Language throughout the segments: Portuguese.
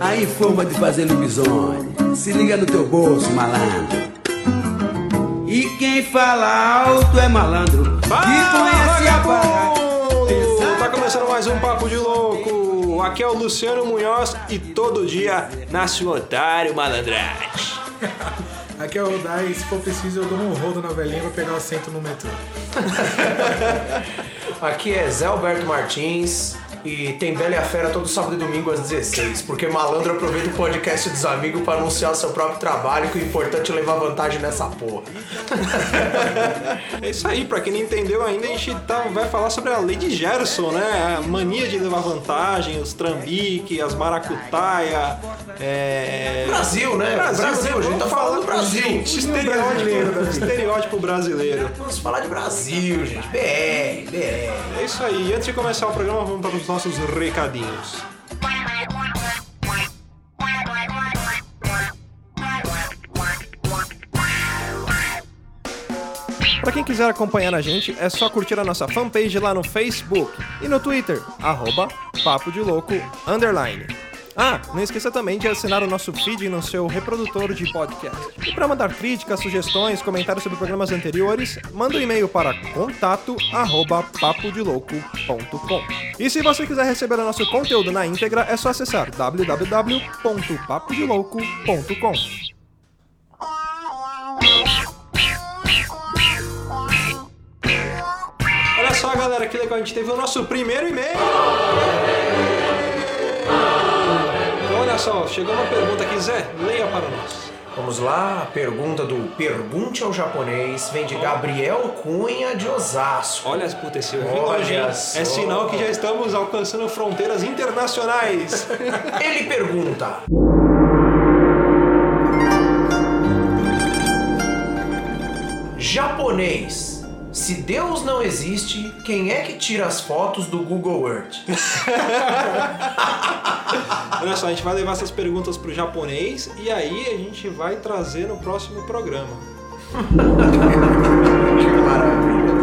Aí forma de fazer lobisomem. Se liga no teu bolso, malandro. E quem fala alto é malandro. Fala, que conhece a! Tá começando mais um Papo de Louco. Aqui é o Luciano Munhoz e todo dia nasce um otário malandragem. Aqui é o Rodai, se for preciso eu dou um rodo na velhinha pra pegar o assento no metrô. Aqui é Zé Alberto Martins e tem Bela e a Fera todo sábado e domingo às 16, porque malandro aproveita o podcast dos amigos pra anunciar o seu próprio trabalho, que o importante é levar vantagem nessa porra. É isso aí, pra quem não entendeu ainda, a gente tá, vai falar sobre a lei de Gerson, né? A mania de levar vantagem, os trambique, as maracutaia. É... Brasil, né? Brasil, Brasil, a gente tá falando do Brasil. Estereótipo, estereótipo brasileiro. Vamos falar de Brasil, gente. BR, BR. É isso aí. Antes de começar o programa, vamos para os nossos recadinhos. Para quem quiser acompanhar a gente, é só curtir a nossa fanpage lá no Facebook e no Twitter, arroba Papo de Louco, underline. Ah, não esqueça também de assinar o nosso feed no seu reprodutor de podcast. E para mandar críticas, sugestões, comentários sobre programas anteriores, manda um e-mail para contato@papodelouco.com. E se você quiser receber o nosso conteúdo na íntegra, é só acessar www.papodelouco.com. Olha só, galera, que legal, a gente teve o nosso primeiro e-mail. Olha só, chegou uma pergunta aqui, Zé, leia para nós. Vamos lá, a pergunta do Pergunte ao Japonês vem de Gabriel Cunha de Osasco. Olha, puta, esse hoje, é sinal que já estamos alcançando fronteiras internacionais. Ele pergunta: Japonês, se Deus não existe, quem é que tira as fotos do Google Earth? Olha só, a gente vai levar essas perguntas pro japonês e aí a gente vai trazer no próximo programa. que maravilha.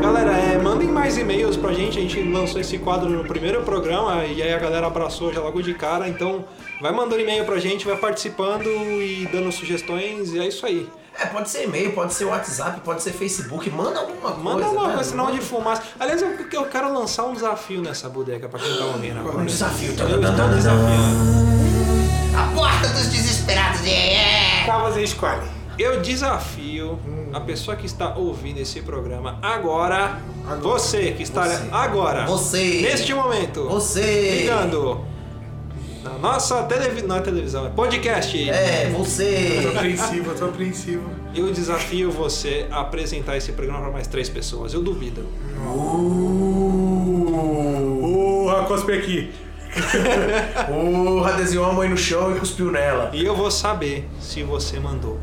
Galera, é, mandem mais e-mails pra gente. A gente lançou esse quadro no primeiro programa e aí a galera abraçou já logo de cara. Então, vai mandando e-mail pra gente, vai participando e dando sugestões e é isso aí. É, pode ser e-mail, pode ser WhatsApp, pode ser Facebook, manda alguma coisa. Manda uma né? sinal de fumaça. Aliás, eu, eu quero lançar um desafio nessa bodega pra quem tá ouvindo agora. Um desafio, tá Eu dando estou desafiando. A porta dos desesperados é. Tá, você escolhe. Eu desafio a pessoa que está ouvindo esse programa agora, você que está agora, Você. neste momento, Você. ligando na nossa televisão, não é televisão, é podcast. É, Tô você. apreensivo, eu tô apreensivo. Eu desafio você a apresentar esse programa para mais três pessoas. Eu duvido. Porra, cospe aqui. Porra, desenhou a mãe no chão e cuspiu nela. E eu vou saber se você mandou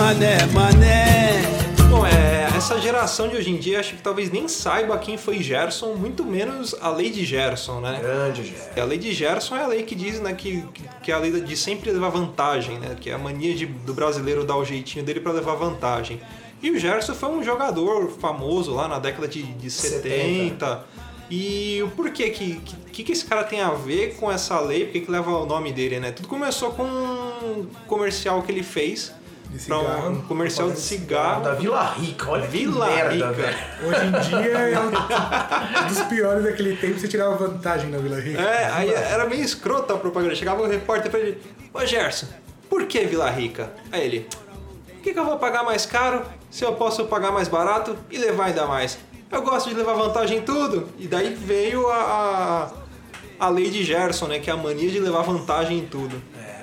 mané, mané. Bom, é, essa geração de hoje em dia acho que talvez nem saiba quem foi Gerson, muito menos a lei de Gerson, né? Grande, Gé. A lei de Gerson é a lei que diz né, que, que é a lei de sempre levar vantagem, né? Que é a mania de- do brasileiro dar o jeitinho dele para levar vantagem. E o Gerson foi um jogador famoso lá na década de, de 70. E o porquê que, que que esse cara tem a ver com essa lei? Por que que leva o nome dele, né? Tudo começou com um comercial que ele fez De para um comercial de cigarro. Da Vila Rica, olha Vila que merda, Rica. velho. Hoje em dia é um dos piores daquele tempo, você tirava vantagem na Vila Rica. É, aí era meio escrota a propaganda. Chegava um repórter pra ele: Ô Gerson, por que Vila Rica? Aí ele: Por que, que eu vou pagar mais caro se eu posso pagar mais barato e levar ainda mais? Eu gosto de levar vantagem em tudo. E daí veio a, a, a lei de Gerson, né? Que é a mania de levar vantagem em tudo.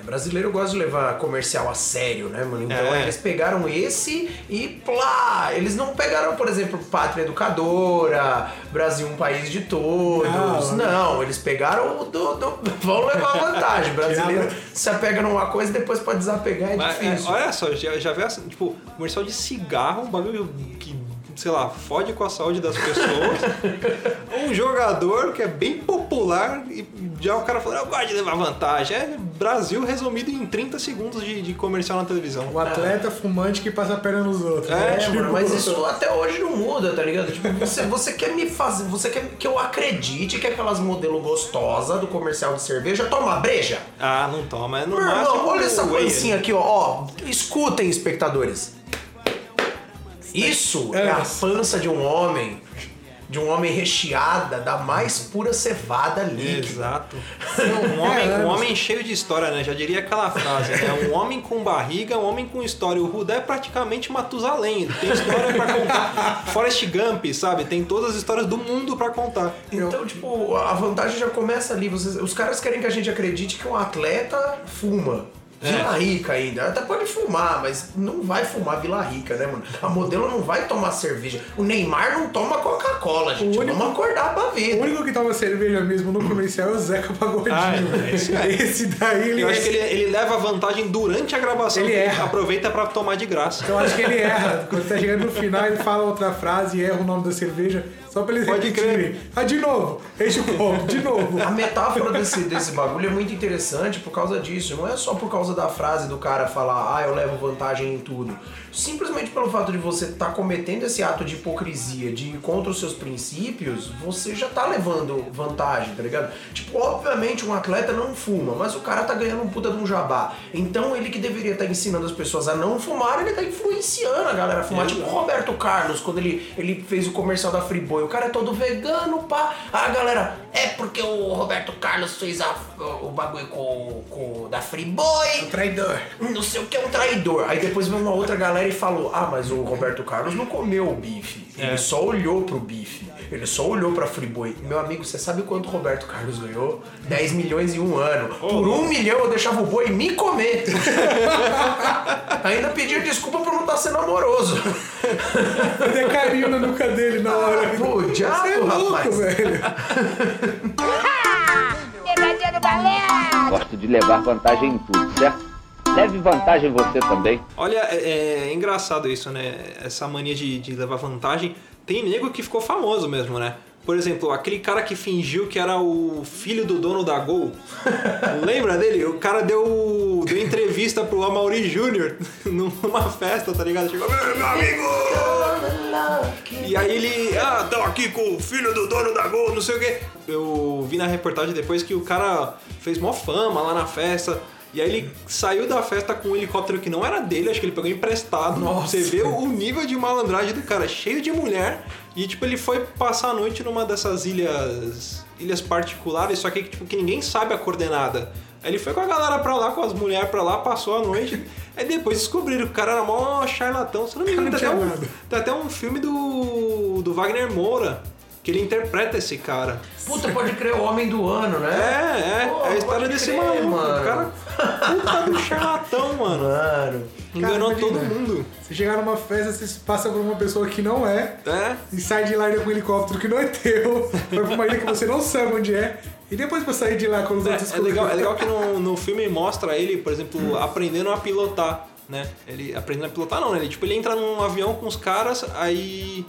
É, brasileiro gosta de levar comercial a sério, né, mano? Então É. eles pegaram esse e plá! Eles não pegaram, por exemplo, Pátria Educadora, Brasil um país de todos. Não, Não, eles pegaram o do, do- Vão levar vantagem. Brasileiro se apega numa coisa e depois pra desapegar é Mas, é, difícil. olha só, já, já vê assim, tipo, comercial de cigarro, um bagulho que, sei lá, fode com a saúde das pessoas. um jogador que é bem popular e já o cara falou, eu gosto de levar vantagem. É Brasil resumido em 30 segundos de, de comercial na televisão. O atleta fumante que passa a perna nos outros. É, né? É, Tipo, mano, mas isso até hoje não muda, tá ligado? Tipo, você, você quer me fazer. Você quer que eu acredite que aquelas modelo gostosa do comercial de cerveja toma breja? Ah, não toma, é no Meu máximo. irmão, olha essa pancinha ali. aqui, ó. ó. Escutem, espectadores. Isso é a pança de um homem. De um homem recheada da mais pura cevada líquida. Exato. Um homem, um homem cheio de história, né? Já diria aquela frase, né? Um homem com barriga, um homem com história. O Rudé é praticamente Matusalém. Tem história pra contar. Forrest Gump, sabe? Tem todas as histórias do mundo pra contar. Então, tipo, a vantagem já começa ali. Vocês- os caras querem que a gente acredite que um atleta fuma. Vila Rica ainda. Até pode fumar, mas não vai fumar Vila Rica, né, mano? A modelo não vai tomar cerveja. O Neymar não toma Coca-Cola, gente. O único- Vamos acordar pra O vida. único que toma cerveja mesmo no comercial é o Zeca Pagodinho. Ah, é, esse é. Esse daí ele Eu acho que ele, ele leva vantagem durante a gravação. Ele erra. aproveita pra tomar de graça. Eu acho que ele erra. Quando tá chegando no final, ele fala outra frase e erra o nome da cerveja só pra eles Pode repetirem. Ah, de novo. Enche o copo, de novo. A metáfora desse, desse bagulho é muito interessante por causa disso. Não é só por causa da frase do cara falar, ah, eu levo vantagem em tudo. Simplesmente pelo fato de você estar cometendo esse ato de hipocrisia, de ir contra os seus princípios, você já tá levando vantagem, tá ligado? Tipo, obviamente um atleta não fuma, mas o cara tá ganhando um puta de um jabá. Então ele que deveria estar ensinando as pessoas a não fumar, ele tá influenciando a galera a fumar. Tipo o Roberto Carlos, quando ele, ele fez o comercial da Friboi. O cara é todo vegano, pá. A galera, É porque o Roberto Carlos fez a- o bagulho com, com da Friboi. Traidor. Não sei o que que é um traidor. Aí depois veio uma outra galera e falou: Ah, mas o Roberto Carlos não comeu o bife. Ele só olhou pro bife. Ele só olhou pra Friboi. Meu amigo, você sabe quanto o Roberto Carlos ganhou? 10 milhões em um ano. Por um milhão eu deixava o boi me comer. Ainda pedia desculpa por não estar sendo amoroso. Fazer carinho na nuca dele na hora. Pô, diabo, é louco, rapaz. velho. Pegadinha do balé! Gosto de levar vantagem em tudo, certo? Leve vantagem você também. Olha, é, é engraçado isso, né? Essa mania de, de levar vantagem. Tem nego que ficou famoso mesmo, né? Por exemplo, aquele cara que fingiu que era o filho do dono da Gol. Lembra dele? O cara deu, deu entrevista pro Amaury Jr. numa festa, tá ligado? Chegou, meu amigo! E aí ele, ah, tô aqui com o filho do dono da Gol, não sei o quê. Eu vi na reportagem depois que o cara fez mó fama lá na festa. E aí ele saiu da festa com um helicóptero que não era dele, acho que ele pegou emprestado. Você vê o nível de malandragem do cara, cheio de mulher. E tipo, ele foi passar a noite numa dessas ilhas. ilhas particulares, só que tipo, que ninguém sabe a coordenada. Aí ele foi com a galera pra lá, com as mulheres pra lá, passou a noite. aí depois descobriram que o cara era mó charlatão. Se não me engano, tem até, um, nada. tem até um filme do, do Wagner Moura, que ele interpreta esse cara. Puta, pode crer, o homem do ano, É, né? é, Pô, é a história desse crer, maluco. mano. O cara, puta do charlatão, mano. Mano. Enganou Cara, todo mundo. Você chegar numa festa, você passa por uma pessoa que não é, É. e sai de lá ainda com um helicóptero que não é teu, vai pra uma ilha que você não sabe onde é, e depois pra sair de lá com os outros É, é legal, é legal que no, no filme mostra ele, por exemplo, aprendendo a pilotar, né? Ele aprendendo a pilotar não, né? Ele, tipo, ele entra num avião com os caras, aí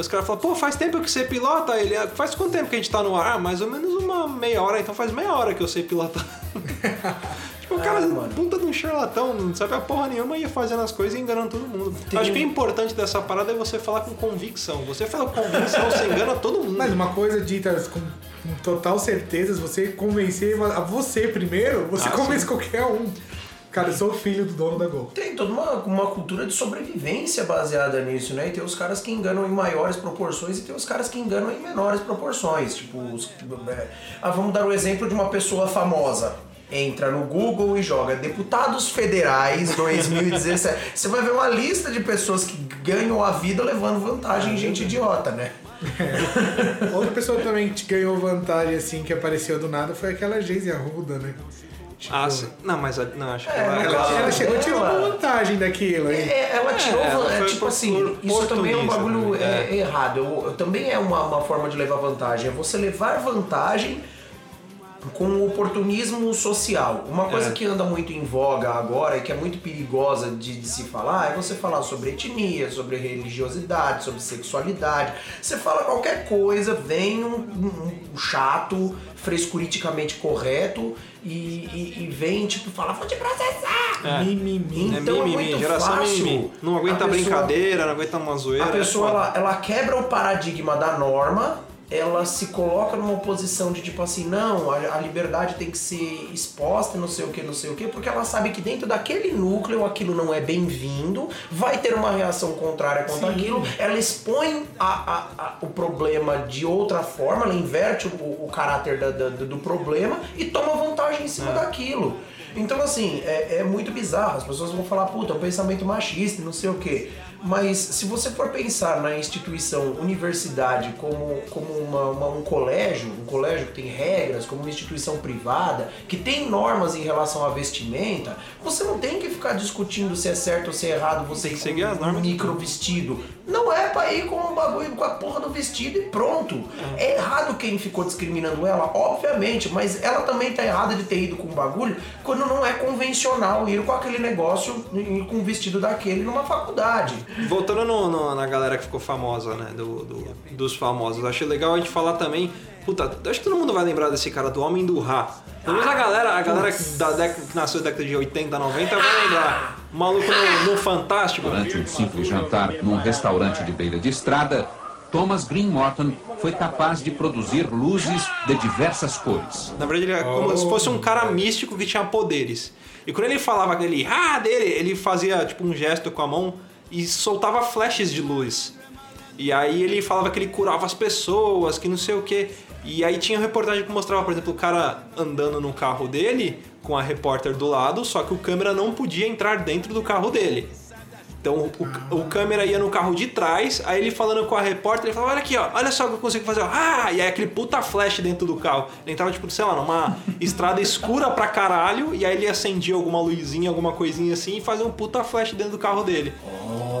os caras falam, pô, faz tempo que você pilota? Ele, "Ah, faz quanto tempo que a gente tá no ar? Ah, mais ou menos uma meia hora, então faz meia hora que eu sei pilotar. tipo, o cara, puta de um charlatão, não sabe a porra nenhuma, ia fazendo as coisas e enganando todo mundo. Acho que o importante dessa parada é você falar com convicção. Você fala com convicção, você engana todo mundo. Mas uma coisa dita com, com total certeza, se você convencer a você primeiro, você Ah, convence sim. qualquer um. Cara, eu sou o filho do dono da Gol. Tem toda uma, uma cultura de sobrevivência baseada nisso, né? E tem os caras que enganam em maiores proporções e tem os caras que enganam em menores proporções. Tipo, os- é, ah, vamos dar o exemplo de uma pessoa famosa. Entra no Google e joga deputados federais 2017. Você vai ver uma lista de pessoas que ganham a vida levando vantagem em gente idiota, né? Outra pessoa também que ganhou vantagem, assim, que apareceu do nada, foi aquela Geise Arruda, né? Tipo, Ah, sim. Não, mas a- não, acho que É, ela, ela- Ela chegou e tirou uma vantagem daquilo, hein? É, ela tirou, ela é, foi tipo por- assim, por isso também é um bagulho né? é, errado. Eu- eu- também é uma, uma forma de levar vantagem. É você levar vantagem com o oportunismo social. Uma coisa É. que anda muito em voga agora e que é muito perigosa de, de se falar é você falar sobre etnia, sobre religiosidade, sobre sexualidade. Você fala qualquer coisa, vem um, um- um chato, frescuriticamente correto e, e- e vem tipo falar, vou te processar! Mimimi. É Então é mimimi, muito geração fácil mimimi. Não aguenta pessoa- brincadeira, não aguenta uma zoeira. A é pessoa, foda. ela, ela quebra o paradigma da norma, ela se coloca numa posição de tipo assim, não, a, a liberdade tem que ser exposta, não sei o que, não sei o que, porque ela sabe que dentro daquele núcleo aquilo não é bem-vindo, vai ter uma reação contrária contra aquilo, ela expõe a- a- o problema de outra forma, ela inverte o, o caráter da- da- do problema e toma vantagem em cima daquilo. Então, assim, é, é muito bizarro. As pessoas vão falar, puta, é um pensamento machista e não sei o quê. Mas se você for pensar na instituição universidade como, como uma- uma- um colégio, um colégio que tem regras, como uma instituição privada, que tem normas em relação à vestimenta, você não tem que ficar discutindo se é certo ou se é errado você Tem que ir seguir com as um normas. micro vestido. Não é pra ir com o bagulho, com a porra do vestido e pronto. É errado quem ficou discriminando ela, obviamente, mas ela também tá errada de ter ido com um bagulho quando não é convencional ir com aquele negócio, ir com um vestido daquele numa faculdade. Voltando no- no- na galera que ficou famosa, né? do- do- dos famosos. Achei legal a gente falar também. Puta, acho que todo mundo vai lembrar desse cara, do Homem do Rá. Pelo menos a galera, a galera da década, que nasceu na década de 80, 90 vai lembrar. O maluco no, no Fantástico. Durante um simples jantar num restaurante de beira de estrada, Thomas Green Morton foi capaz de produzir luzes de diversas cores. Na verdade, ele é como se fosse um cara místico que tinha poderes. E quando ele falava aquele ah dele, ele fazia tipo um gesto com a mão e soltava flashes de luz. E aí ele falava que ele curava as pessoas, que não sei o que. E aí tinha reportagem que mostrava, por exemplo, o cara andando no carro dele com a repórter do lado, só que o câmera não podia entrar dentro do carro dele. Então o, o câmera ia no carro de trás, aí ele falando com a repórter, ele falava, olha aqui, ó, olha só o que eu consigo fazer, ó. Ah! E aí aquele puta flash dentro do carro. Ele entrava, tipo, sei lá, numa estrada escura pra caralho, e aí ele acendia alguma luzinha, alguma coisinha assim, e fazia um puta flash dentro do carro dele.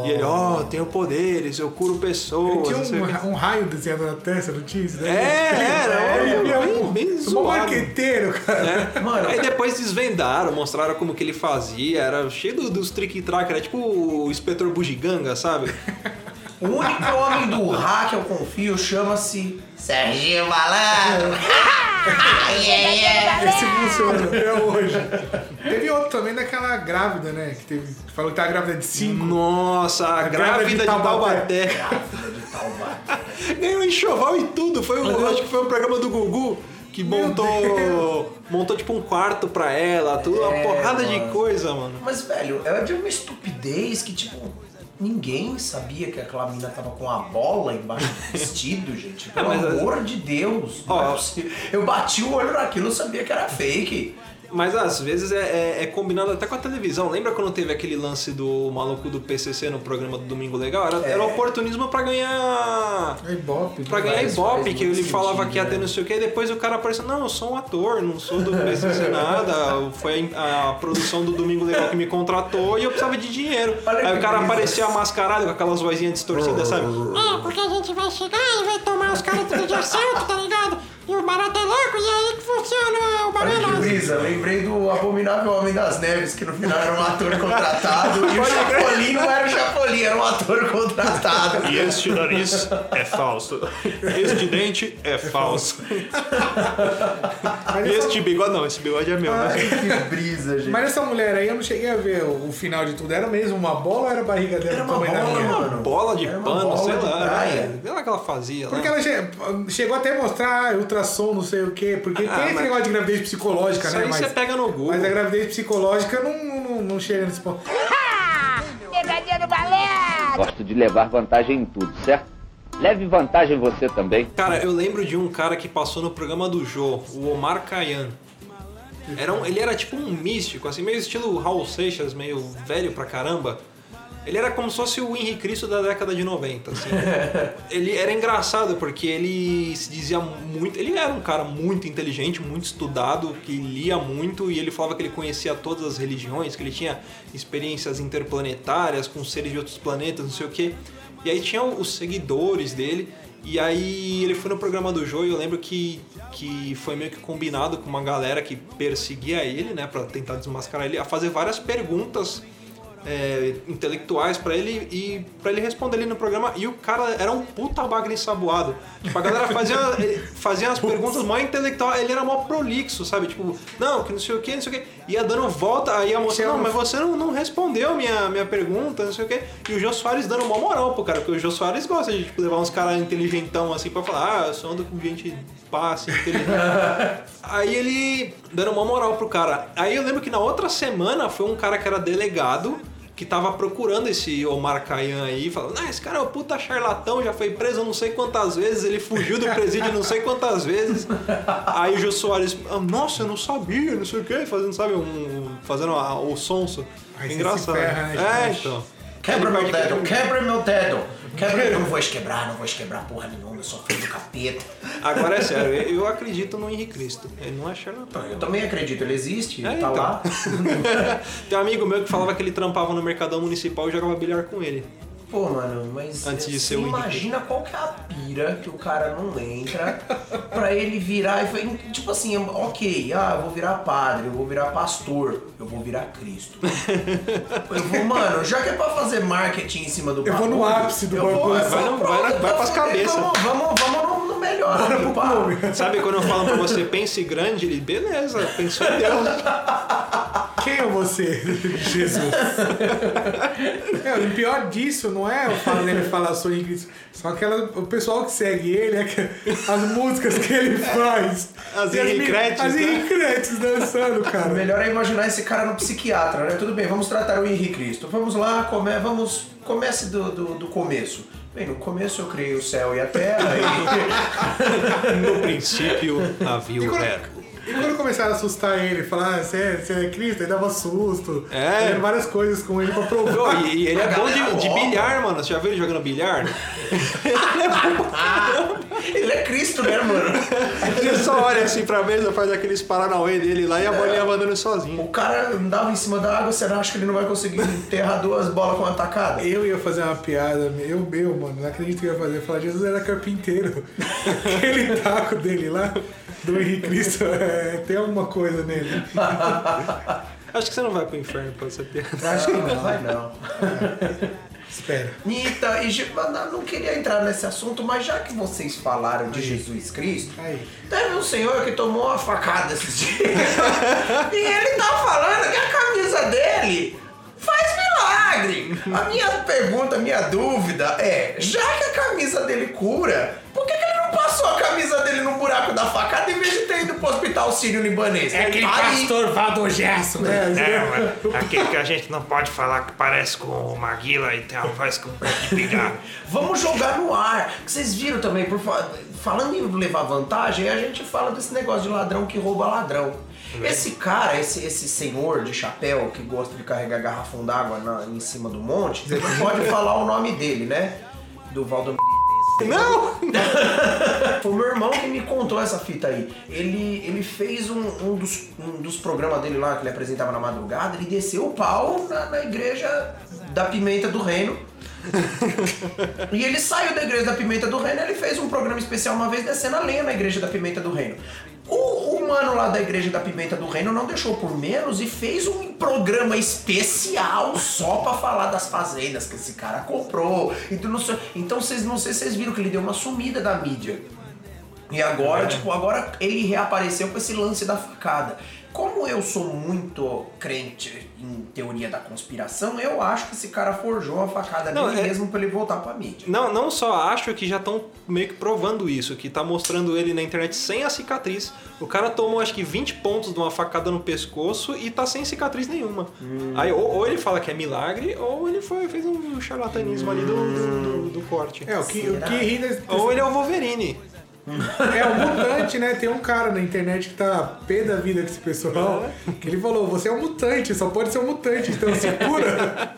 E ele, ó, tenho poderes, eu curo Ele pessoas. tinha o quê. um, um raio desenhado na testa, não tinha isso? né? É, era, Ele olha, é bem, um, bem um zoado. marqueteiro, cara. É. Mano, aí depois desvendaram, mostraram como que ele fazia, era cheio do- dos trick-track, era tipo o inspetor bugiganga, sabe? O único homem do Rá que eu confio chama-se Serginho Malandro. yeah, yeah. Esse funciona até hoje. Teve outro também daquela grávida, né? Que teve, falou que tava grávida de 5. Nossa, a, grávida, de Taubaté. de Taubaté. Ganhou enxoval e tudo. Foi o, acho que foi um programa do Gugu que montou, montou tipo um quarto pra ela, tudo, uma É, porrada de mano. coisa, mano. Mas, velho, é de uma estupidez que, tipo, ninguém sabia que aquela mina tava com a bola embaixo do vestido, gente. Pelo Ah, mas- amor de Deus. Ó. é possível. eu bati o olho naquilo e sabia que era fake. Mas às vezes é, é- é combinado até com a televisão. Lembra quando teve aquele lance do maluco do PCC no programa do Domingo Legal? Era, era oportunismo pra ganhar. É Ibope. Pra ganhar Faz- Ibope, faz que ele falava sentido, que ia ter né? não sei o que, e depois o cara apareceu, não, eu sou um ator, não sou do PCC nada, foi a, a produção do Domingo Legal que me contratou e eu precisava de dinheiro. Olha Aí o cara aparecia mascarado com aquelas vozinhas distorcidas, sabe? É, porque a gente vai chegar e vai tomar os caras tudo dia certo, tá ligado? E o barato é louco, e aí que funciona o Olha que barato. brisa, lembrei do Abominável Homem das Neves, que no final era um ator contratado, e o Chapolin não era o Chapolin, era um ator contratado. E este nariz é falso. Este dente é falso. Mas essa, este bigode, não, esse bigode é meu, né? Ai, que brisa, gente. mas essa mulher aí, eu não cheguei a ver o, o final de tudo. Era mesmo uma bola ou era a barriga dela Era do uma tamanho da bola, minha? mano. Bola de Era uma pano, bola sei de lá. praia. Sei lá o que ela fazia Porque lá. ela che- chegou até a mostrar ultrassom, não sei o quê. Porque Ah, tem esse mas- negócio de gravidez psicológica, Isso né? aí Mas, você pega no Google. mas a gravidez psicológica não, não, não chega nesse ponto. Ah, pegadinha do balé. Gosto de levar vantagem em tudo, certo? Leve vantagem você também. Cara, eu lembro de um cara que passou no programa do Jô, o Omar Kayan. Era um- ele era tipo um místico, assim, meio estilo Raul Seixas, meio velho pra caramba. Ele era como se fosse o Henrique Cristo da década de 90, assim. ele era engraçado porque ele se dizia muito. Ele era um cara muito inteligente, muito estudado, que lia muito e ele falava que ele conhecia todas as religiões, que ele tinha experiências interplanetárias com seres de outros planetas, não sei o quê. E aí tinha os seguidores dele. E aí ele foi no programa do Joe e eu lembro que, que foi meio que combinado com uma galera que perseguia ele, né, Pra tentar desmascarar ele, a fazer várias perguntas é, intelectuais pra ele e pra ele responder ali no programa. E o cara era um puta bagre ensaboado. Tipo, a galera fazia, ele fazia as perguntas mó intelectuais, ele era mó prolixo, sabe? Tipo, não, que não sei o que, não sei o que. Ia dando volta, aí a moça, não, mas você não, não respondeu minha, minha pergunta, não sei o que. E o Jô Soares dando mó moral pro cara, porque o Jô Soares gosta de tipo, levar uns caras inteligentão assim pra falar, ah, eu só ando com gente pá, assim, inteligente. aí ele dando uma moral pro cara. Aí eu lembro que na outra semana foi um cara que era delegado que tava procurando esse Omar Khayyam aí, falando, ah, esse cara é um puta charlatão, já foi preso não sei quantas vezes, ele fugiu do presídio não sei quantas vezes. Aí o Jô Soares, ah, nossa, eu não sabia, não sei o quê, fazendo, sabe, um, fazendo a- o sonso. Aí Engraçado. ferra, né, é, então. Quebra meu dedo, quebra meu dedo. Quebra não vou esquebrar, não vou esquebrar porra nenhuma, eu sou filho do capeta. Agora é sério, eu eu acredito no Henrique Cristo. Ele não é charlatão. Eu também acredito, ele existe, É, tá então. lá. Tem um amigo meu que falava que ele trampava no Mercadão Municipal e jogava bilhar com ele. Pô, mano, mas Antes de você ser Henrique. imagina qual que é a pira que o cara não entra pra ele virar e foi, tipo assim, ok, ah, eu vou virar padre, eu vou virar pastor, eu vou virar Cristo. Eu vou, mano, já que é pra fazer marketing em cima do Eu vou no ápice do bagulho. eu vou, Vai no- vai na- vai então pras cabeças. Vamos, vamos, vamos no, no melhor, Bora aqui, pro pá. clube. Sabe quando eu falo pra você, pense grande? Ele, beleza, pensou em Deus. Quem é você, Jesus? é, o pior disso não é o fato dele falar sou em Cristo. São aquela, o pessoal que segue ele, é que- as músicas que ele faz. As Henricretes, As né? Henricretes dançando, O cara. melhor é imaginar esse cara no psiquiatra, né? Tudo bem, vamos tratar o Henrique Cristo. Vamos lá, come, vamos, comece do, do, do começo. Bem, no começo eu criei o céu e a terra e... No princípio havia o verbo. E quando começaram a assustar ele, falar, ah, você é, você é Cristo, aí dava susto. É. Fazendo várias coisas com ele pra provar. E, e ele é bom de, de bilhar, mano. Você já viu ele jogando bilhar? Ele é Cristo, né, mano? Ele só olha assim pra mesa, faz aqueles paranauê dele lá e a bolinha vai andando sozinho. O cara andava em cima da água, você não acha que ele não vai conseguir enterrar duas bolas com uma tacada? Eu ia fazer uma piada, eu, meu, mano, não acredito que eu ia fazer. Falar, Jesus era carpinteiro. Aquele taco dele lá, do Henrique Cristo, é, tem alguma coisa nele. Acho que você não vai pro inferno pra essa piada. Acho que não, vai não. Espera. Nita, e não queria entrar nesse assunto, mas já que vocês falaram de Jesus Cristo, Aí. teve um senhor que tomou uma facada esses dias. e ele tá falando que a camisa dele faz milagre. A minha pergunta, a minha dúvida é, já que a camisa dele cura, por que, que ele não passou a camisa dele no buraco da facada em vez de ter ido pro hospital sírio-libanês? É aquele aí. pastor Valdo Gerson, né? Aquele que a gente não pode falar que parece com o Maguila e tem uma voz com de pigar. Vamos jogar no ar. Que Vocês viram também, por fa- falando em levar vantagem, a gente fala desse negócio de ladrão que rouba ladrão. Esse cara, esse, esse senhor de chapéu que gosta de carregar garrafão d'água na- em cima do monte, você não pode falar o nome dele, né? Do Valdo. Não! Foi o meu irmão que me contou essa fita aí. Ele, ele fez um, um dos, um dos programas dele lá que ele apresentava na madrugada, ele desceu o pau na, na igreja da Pimenta do Reino. e ele saiu da igreja da Pimenta do Reino, ele fez um programa especial uma vez descendo a lenha na igreja da Pimenta do Reino. O, o mano lá da igreja da Pimenta do Reino não deixou por menos e fez um programa especial só pra falar das fazendas que esse cara comprou. Então, não sei, então vocês não sei se vocês viram que ele deu uma sumida da mídia. E agora, tipo, agora ele reapareceu com esse lance da facada. Como eu sou muito crente em teoria da conspiração, eu acho que esse cara forjou a facada Não, dele é- mesmo pra ele voltar pra mídia. Não, não só acho que já estão meio que provando isso, que tá mostrando ele na internet sem a cicatriz. O cara tomou acho que 20 pontos de uma facada no pescoço e tá sem cicatriz nenhuma. Aí ou, ou ele fala que é milagre, ou ele foi, fez um charlatanismo ali do, do, do- do corte. É, o que, o que ri Ou ele é o Wolverine. É, o mutante, né? Tem um cara na internet que tá pé da vida com esse pessoal, que ele falou, você é um mutante, só pode ser um mutante, então se cura.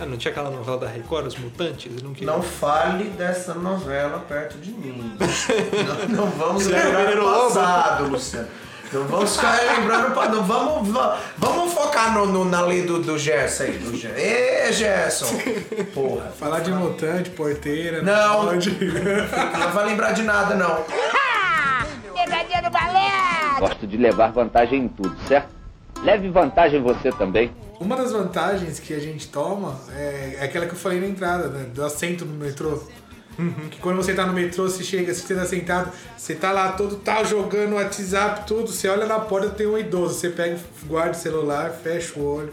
Ah, não tinha aquela novela da Record, Os Mutantes? Não queria. Não fale dessa novela perto de mim. não, não vamos Você é o lembrar do passado, Luciano. Não vamos ficar lembrando. pa- Não, vamos, va- vamos focar no, no- na lei do, do Gerson aí. Do Gerson. Ê, Gerson! Porra. Falar de mutante, porteira. Não. pode. Não vai lembrar de nada, não. Pegadinha do balé! Gosto de levar vantagem em tudo, certo? Leve vantagem você também. Uma das vantagens que a gente toma é, é aquela que eu falei na entrada, né, do assento no metrô. Que quando você tá no metrô, você chega, você tá sentado, você tá lá todo tal jogando WhatsApp, tudo, você olha na porta, tem um idoso, você pega, guarda o celular, fecha o olho,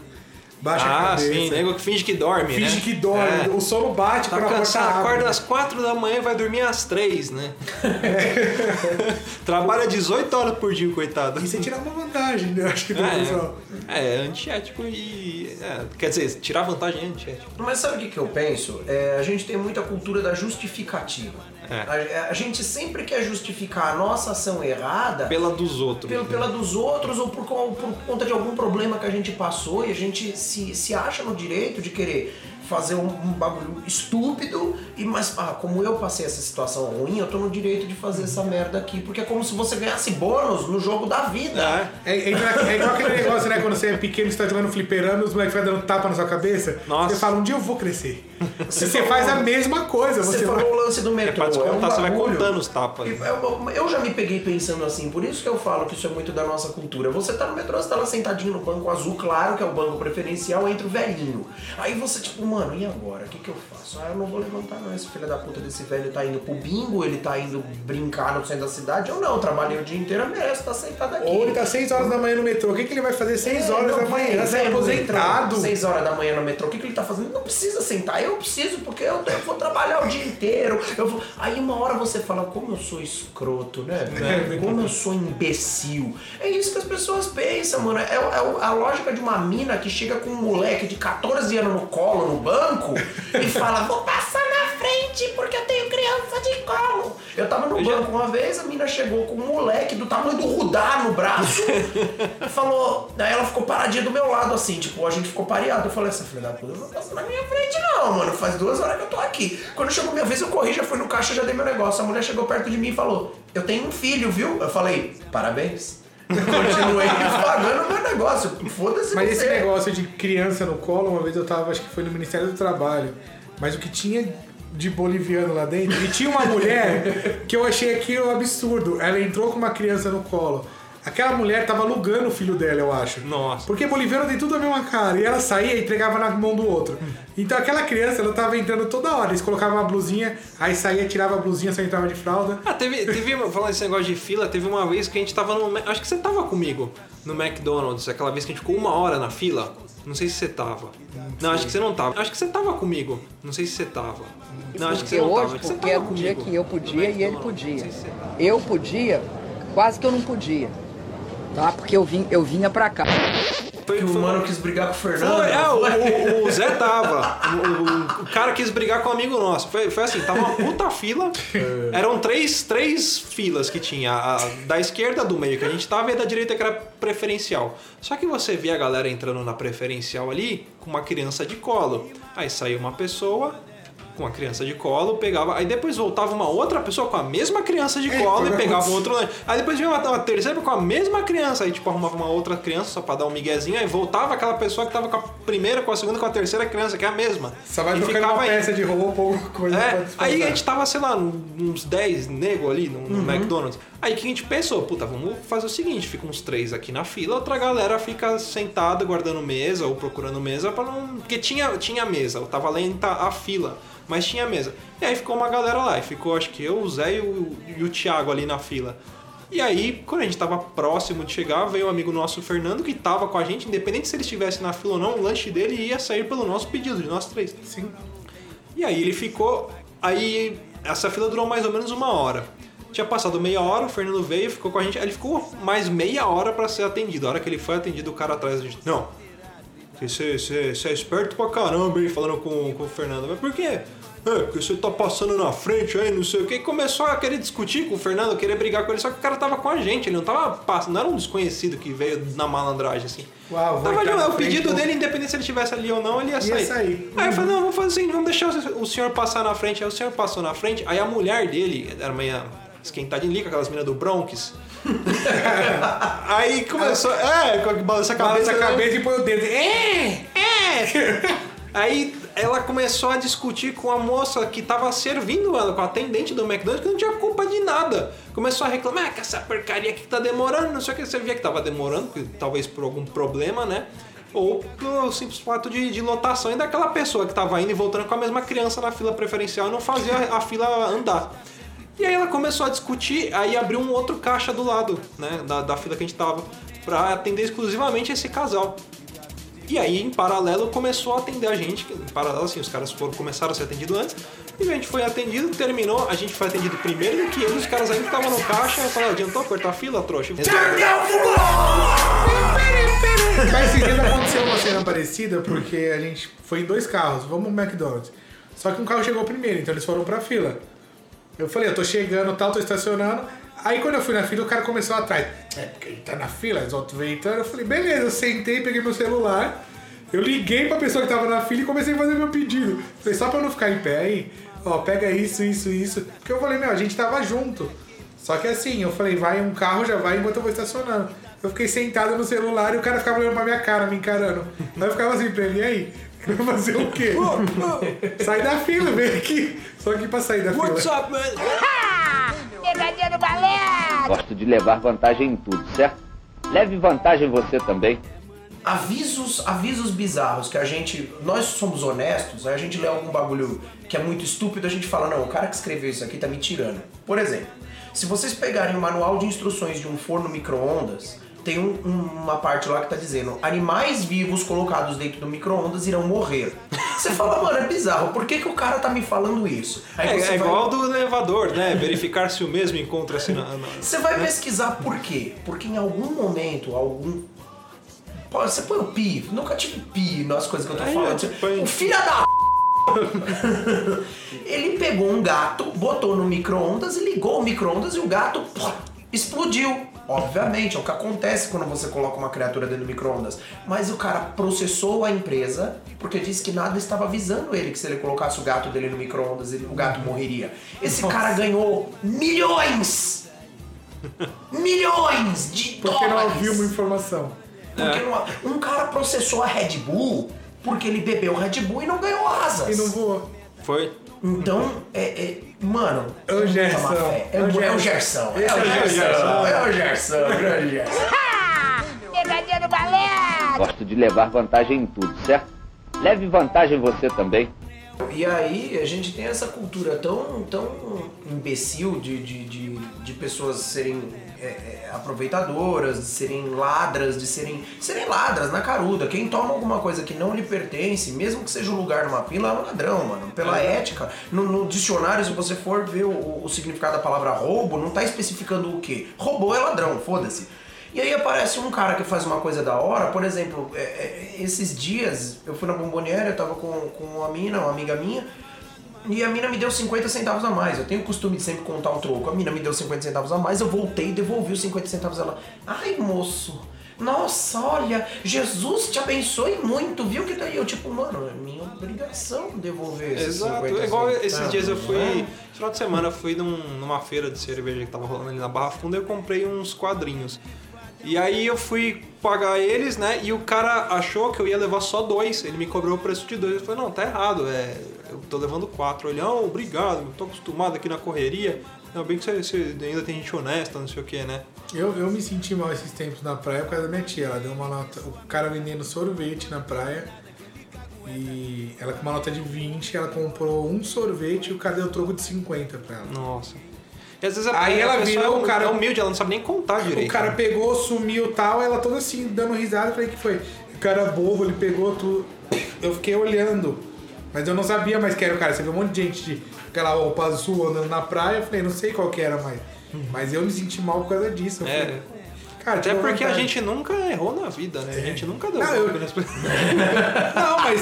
baixa a Ah, cabeça. sim, nego que finge que dorme, Finge né? que dorme, É. o sono bate Tá quando a abre. acorda às 4 da manhã e vai dormir às 3, né? Trabalha 18 horas por dia, coitado. E você tira uma vantagem, né? Eu acho que do pessoal. É, é antiético e. é, quer dizer, tirar vantagem é antiético. Mas sabe o que, que eu penso? É, a gente tem muita cultura da justificativa. É. A, a gente sempre quer justificar a nossa ação errada Pela dos outros. pelo, né? pela dos outros ou por, por conta de algum problema que a gente passou e a gente se, se acha no direito de querer fazer um, um bagulho estúpido e mas ah, como eu passei essa situação ruim, eu tô no direito de fazer essa merda aqui, porque é como se você ganhasse bônus no jogo da vida. É. É, é igual- é igual aquele negócio, né? Quando você é pequeno, você tá jogando fliperama e os moleques ficam dando tapa na sua cabeça. Nossa. Você fala, um dia eu vou crescer. Você Você faz a mesma coisa. Você, Você, vai... falou o lance do É metrô. pra descontar, um você vai bagulho- contando os tapas. Eu, já me peguei pensando assim, por isso que eu falo que isso é muito da nossa cultura. Você tá no metrô, você tá lá sentadinho no banco azul, claro que é o banco preferencial, entre o velhinho. Aí você, tipo, mano, e agora? O que, que eu faço? Ah, eu não vou levantar não. Esse filho da puta desse velho tá indo pro bingo, ele tá indo brincar no centro da cidade. Eu não, trabalhei o dia inteiro, eu mereço estar sentado aqui. Ou ele tá 6 horas da manhã no metrô. O que, que ele vai fazer 6 É, horas não, da manhã? Você é vem no aposentado. metrô, 6 horas da manhã no metrô, o que, que ele tá fazendo? Não precisa sentar, eu preciso, porque eu, eu vou trabalhar o dia inteiro. Eu vou... Aí uma hora você fala, como eu sou escroto, né? velho? Como eu sou imbecil. É isso que as pessoas pensam, mano. É, é a lógica de uma mina que chega com um moleque de 14 anos no colo, no banco, e fala, vou passar na frente porque eu tenho criança de colo. Eu tava no banco uma vez, a mina chegou com um moleque do tamanho do Rudá no braço e falou. Daí ela ficou paradinha do meu lado, assim, tipo, a gente ficou pareado. Eu falei, essa filha da puta não passa na minha frente, não, mano. Faz duas horas que eu tô aqui. Quando chegou minha vez, eu corri, já fui no caixa, já dei meu negócio. A mulher chegou perto de mim e falou: Eu tenho um filho, viu? Eu falei, parabéns. Eu continuei pagando meu negócio. Foda-se Mas você. esse negócio de criança no colo, uma vez eu tava, acho que foi no Ministério do Trabalho. Mas o que tinha de boliviano lá dentro, e tinha uma mulher que eu achei aquilo um absurdo. Ela entrou com uma criança no colo. Aquela mulher tava alugando o filho dela, eu acho. Nossa. Porque boliviano tem tudo a mesma cara. E ela saía e entregava na mão do outro. Então aquela criança, ela tava entrando toda hora. Eles colocavam uma blusinha, aí saía, tirava a blusinha, só entrava de fralda. Ah, teve, teve falando esse negócio de fila, teve uma vez que a gente tava no. Acho que você tava comigo no McDonald's, aquela vez que a gente ficou uma hora na fila. Não sei se você tava. Não, acho que você não tava. Acho que você tava comigo. Não sei se você tava. Não, acho que você não tava. hoje, Acho porque era um dia que eu podia e ele podia. Eu podia, quase que eu não podia. Tá? Porque eu, vim, eu vinha pra cá. Foi, Que o foi- mano quis brigar com o Fernando. Foi, é, o, o- o Zé tava. O, o- cara quis brigar com um amigo nosso. Foi, foi assim, tava uma puta fila. Eram três, três filas que tinha. A, da esquerda do meio que a gente tava e a da direita que era preferencial. Só que você via a galera entrando na preferencial ali com uma criança de colo. Aí saiu uma pessoa com uma criança de colo, pegava. Aí depois voltava uma outra pessoa com a mesma criança de colo e pegava outro lanche. Aí depois vinha uma, uma terceira com a mesma criança. Aí tipo arrumava uma outra criança só pra dar um miguezinho. Aí voltava aquela pessoa que tava com a primeira, com a segunda, com a terceira criança, que é a mesma. Só vai trocando uma aí. peça de roupa ou coisa É, aí a gente tava, sei lá, uns 10 nego ali no, no McDonald's. Aí que a gente pensou, puta, vamos fazer o seguinte, fica uns três aqui na fila, outra galera fica sentada guardando mesa ou procurando mesa para não, porque tinha tinha mesa, tava lenta a fila, mas tinha mesa. E aí ficou uma galera lá, e ficou acho que eu, o Zé e o, e o Thiago ali na fila. E aí, quando a gente tava próximo de chegar, veio um amigo nosso, o Fernando, que tava com a gente, independente se ele estivesse na fila ou não, o lanche dele ia sair pelo nosso pedido, de nós três. Sim. E aí ele ficou. Aí essa fila durou mais ou menos uma hora. Tinha passado meia hora, o Fernando veio, ficou com a gente. Aí ele ficou mais meia hora pra ser atendido. A hora que ele foi atendido, o cara atrás da gente. Não. Você, é esperto pra caramba, hein? Falando com, com o Fernando. Mas por quê? É, porque você tá passando na frente aí, não sei o que. E começou a querer discutir com o Fernando, querer brigar com ele, só que o cara tava com a gente, ele não tava passando, não era um desconhecido que veio na malandragem, assim. Uau, Tava na o pedido dele, independente se ele estivesse ali ou não, ele ia sair. sair. Aí eu falei, não, vamos fazer assim, vamos deixar o senhor passar na frente. Aí o senhor passou na frente, aí a mulher dele, era meio esquentadinha ali, com aquelas meninas do Bronx. aí começou, é, balança a cabeça. Balança a né? cabeça e põe o dedo. É! É! Aí ela começou a discutir com a moça que tava servindo ela, com a atendente do McDonald's, que não tinha culpa de nada. Começou a reclamar "Ah, que essa porcaria aqui tá demorando, não sei o que. Você via que tava demorando, porque talvez por algum problema, né? Ou pelo simples fato de, de lotação e daquela pessoa que tava indo e voltando com a mesma criança na fila preferencial e não fazia a fila andar. E aí ela começou a discutir, aí abriu um outro caixa do lado, né, da, da fila que a gente tava, pra atender exclusivamente esse casal. E aí, em paralelo, começou a atender a gente. Em paralelo, assim, os caras foram, começaram a ser atendidos antes. E a gente foi atendido, terminou. A gente foi atendido primeiro do que eles. Os caras ainda estavam no caixa. Eu falei, adiantou cortar a fila, trouxa? Mas esses dias aconteceu uma cena parecida porque a gente foi em dois carros, vamos no McDonald's. Só que um carro chegou primeiro, então eles foram pra fila. Eu falei, eu tô chegando tal, tô estacionando. Aí quando eu fui na fila, o cara começou atrás. É, porque ele tá na fila, os outros vêm entrando. Eu falei, beleza, eu sentei, peguei meu celular. Eu liguei pra pessoa que tava na fila e comecei a fazer meu pedido. Falei, só pra eu não ficar em pé aí, ó, pega isso, isso, isso. Porque eu falei, meu, a gente tava junto. Só que assim, eu falei, vai um carro, já vai enquanto eu vou estacionando. Eu fiquei sentado no celular e o cara ficava olhando pra minha cara, me encarando. Aí eu ficava assim pra ele, e aí? Vai fazer o quê? Sai da fila, vem aqui. Só aqui pra sair da fila. What's up, man? Pegadinha do balé! Gosto de levar vantagem em tudo, certo? Leve vantagem você também. avisos, avisos bizarros que a gente, nós somos honestos, aí a gente lê algum bagulho que é muito estúpido, a gente fala, não, o cara que escreveu isso aqui tá me tirando. Por exemplo, se vocês pegarem o manual de instruções de um forno micro-ondas, tem um- um- uma parte lá que tá dizendo animais vivos colocados dentro do micro-ondas irão morrer. Você fala, mano, é bizarro, por que, que o cara tá me falando isso? Aí É, você é vai- igual do elevador, né? Verificar se o mesmo encontra-se na. na- Você vai pesquisar por quê? Porque em algum momento, algum. Você põe o pi, nunca tive pi nas coisas que eu tô Aí, falando. ó, põe- O filho da. Ele pegou um gato, botou no micro-ondas e ligou o micro-ondas e o gato pô, explodiu. Obviamente, é o que acontece quando você coloca uma criatura dentro do micro-ondas. Mas o cara processou a empresa porque disse que nada estava avisando ele que se ele colocasse o gato dele no micro-ondas, o gato morreria. Esse cara ganhou milhões! milhões de Porque não dólares! ouviu uma informação. Porque não- um cara processou a Red Bull porque ele bebeu Red Bull e não ganhou asas. E não voou. Foi? Então, é, é- mano, É o Gerson. má fé. É, É o o- é o Gerson. É o é o. Gerson. É o o Gerson. Pegadinha do balé! Gosto de levar vantagem em tudo, certo? Leve vantagem você também. E aí a gente tem essa cultura tão, tão imbecil de, de, de, de pessoas serem é, é, aproveitadoras, de serem ladras, de serem, serem ladras na caruda. Quem toma alguma coisa que não lhe pertence, mesmo que seja um lugar numa fila, é um ladrão, mano. Pela ética, no, no dicionário, se você for ver o, o significado da palavra roubo, não tá especificando o quê? Roubou é ladrão, foda-se. E aí aparece um cara que faz uma coisa da hora, por exemplo, é, é, esses dias eu fui na bomboniera, eu tava com, com uma mina, uma amiga minha, e a mina me deu 50 centavos a mais. Eu tenho o costume de sempre contar o troco. A mina me deu 50 centavos a mais, eu voltei e devolvi os 50 centavos a ela. Ai, moço, nossa, olha, Jesus te abençoe muito, viu que daí eu, tipo, mano, é minha obrigação devolver esses Exato. 50 É igual esses dias eu fui. né? Final de semana eu fui num- numa feira de cerveja que tava rolando ali na Barra Funda e eu comprei uns quadrinhos. E aí eu fui pagar eles, né? E o cara achou que eu ia levar só dois. Ele me cobrou o preço de dois. Eu falei, não, tá errado. É, eu tô levando quatro. Ele, não, obrigado, eu tô acostumado aqui na correria. Não, bem que você, você ainda tem gente honesta, não sei o que, né? Eu, eu me senti mal esses tempos na praia por causa da minha tia. Ela deu uma nota. O cara vendendo sorvete na praia. E ela com uma nota de 20, ela comprou um sorvete e o cara deu troco de 50 pra ela. Nossa. E às vezes a, Aí ela virou é o cara- é humilde, ela não sabe nem contar direito. O cara né? pegou, sumiu e tal, ela toda assim, dando risada, eu falei que foi. O cara bobo, ele pegou tudo. Eu fiquei olhando. Mas eu não sabia mais que era o cara. Você viu um monte de gente de aquela roupa azul andando na praia. Eu falei, não sei qual que era mais. Mas eu me senti mal por causa disso. Eu É. falei, cara, Até tive porque a vontade. gente nunca errou na vida, né? A gente nunca deu Não, eu- nas pessoas. Não, mas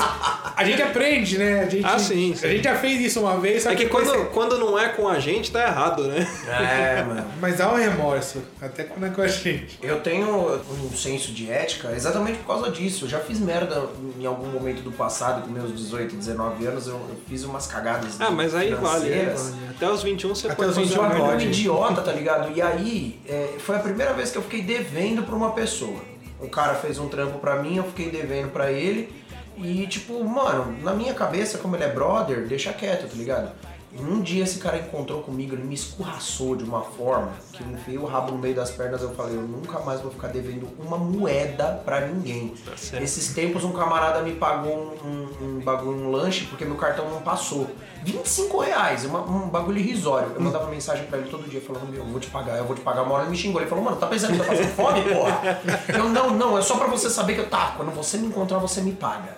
A gente aprende, né? A gente, Ah, sim, sim. A gente já fez isso uma vez, só É que depois quando, você- quando não é com a gente, tá errado, né? É, mano. Mas dá um remorso, até quando é com a gente. Eu tenho um senso de ética exatamente por causa disso. Eu já fiz merda em algum momento do passado, com meus 18, 19 anos, eu, eu fiz umas cagadas Ah, mas aí vale. financeiras. Até os 21 você Até pode os fazer 21 uma merda. um idiota, tá ligado? E aí, é, foi a primeira vez que eu fiquei devendo pra uma pessoa. O cara fez um trampo pra mim, eu fiquei devendo pra ele. E, tipo, mano, na minha cabeça, como ele é brother, deixa quieto, tá ligado? Um dia esse cara encontrou comigo, ele me escorraçou de uma forma que eu enfiei o rabo no meio das pernas. Eu falei, eu nunca mais vou ficar devendo uma moeda pra ninguém. certo. Esses tempos, um camarada me pagou um, um, um bagulho, um lanche, porque meu cartão não passou. 25 reais, uma- um bagulho irrisório. Eu mandava mensagem pra ele todo dia falando, meu, eu vou te pagar, eu vou te pagar. Uma hora ele me xingou. Ele falou, mano, tá pensando que tá passando fome, porra? Eu, não, não, é só pra você saber que eu, tá, quando você me encontrar, você me paga.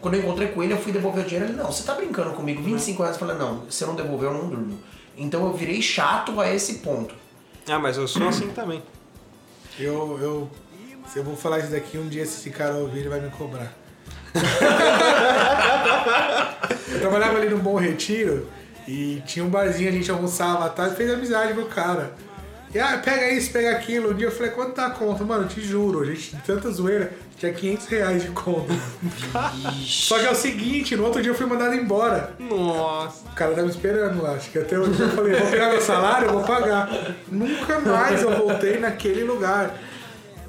Quando eu encontrei com ele, eu fui devolver o dinheiro. Ele, não, você tá brincando comigo, 25 reais. Eu falei, não, se eu não devolver, eu não durmo. Então eu virei chato a esse ponto. Ah, mas eu sou assim também. Eu, eu, se eu vou falar isso daqui, um dia se esse cara ouvir, ele vai me cobrar. Eu trabalhava ali no Bom Retiro e tinha um barzinho, a gente almoçava à tarde, fez amizade com o cara. E ah, pega isso, pega aquilo. Um dia eu falei, quanto tá a conta? Mano, eu te juro, a gente, tanta zoeira, tinha 500 reais de conta. Só que é o seguinte, no outro dia eu fui mandado embora. Nossa. O cara tá me esperando lá. Acho que até hoje eu falei, vou pegar meu salário, eu vou pagar. Nunca mais eu voltei naquele lugar.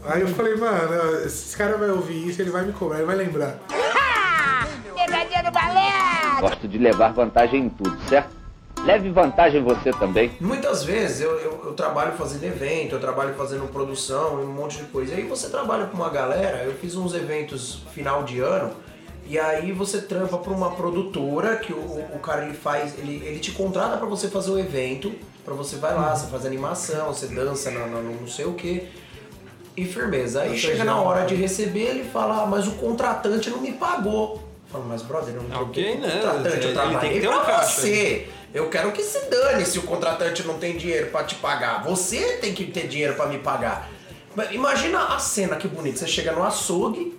Aí eu falei, mano, esse cara vai ouvir isso, ele vai me cobrar, ele vai lembrar. Pegadinha do balé! Gosto de levar vantagem em tudo, certo? Leve vantagem você também. Muitas vezes eu, eu, eu trabalho fazendo evento, eu trabalho fazendo produção, um monte de coisa. E aí você trabalha com uma galera, eu fiz uns eventos final de ano, e aí você trampa pra uma produtora que o, o cara ele faz, ele, ele te contrata pra você fazer o evento, pra você vai lá, você faz animação, você dança no, no- no não sei o que. E firmeza. Aí Ou chega na hora de receber, ele fala, ah, mas o contratante não me pagou. Eu falo, mas brother, eu não Ok, troquei com o né? contratante, Ele eu tem trabalhei que ter um pra caixa. você. Eu quero que se dane se o contratante não tem dinheiro pra te pagar. Você tem que ter dinheiro pra me pagar. Imagina a cena que bonito. Você chega no açougue,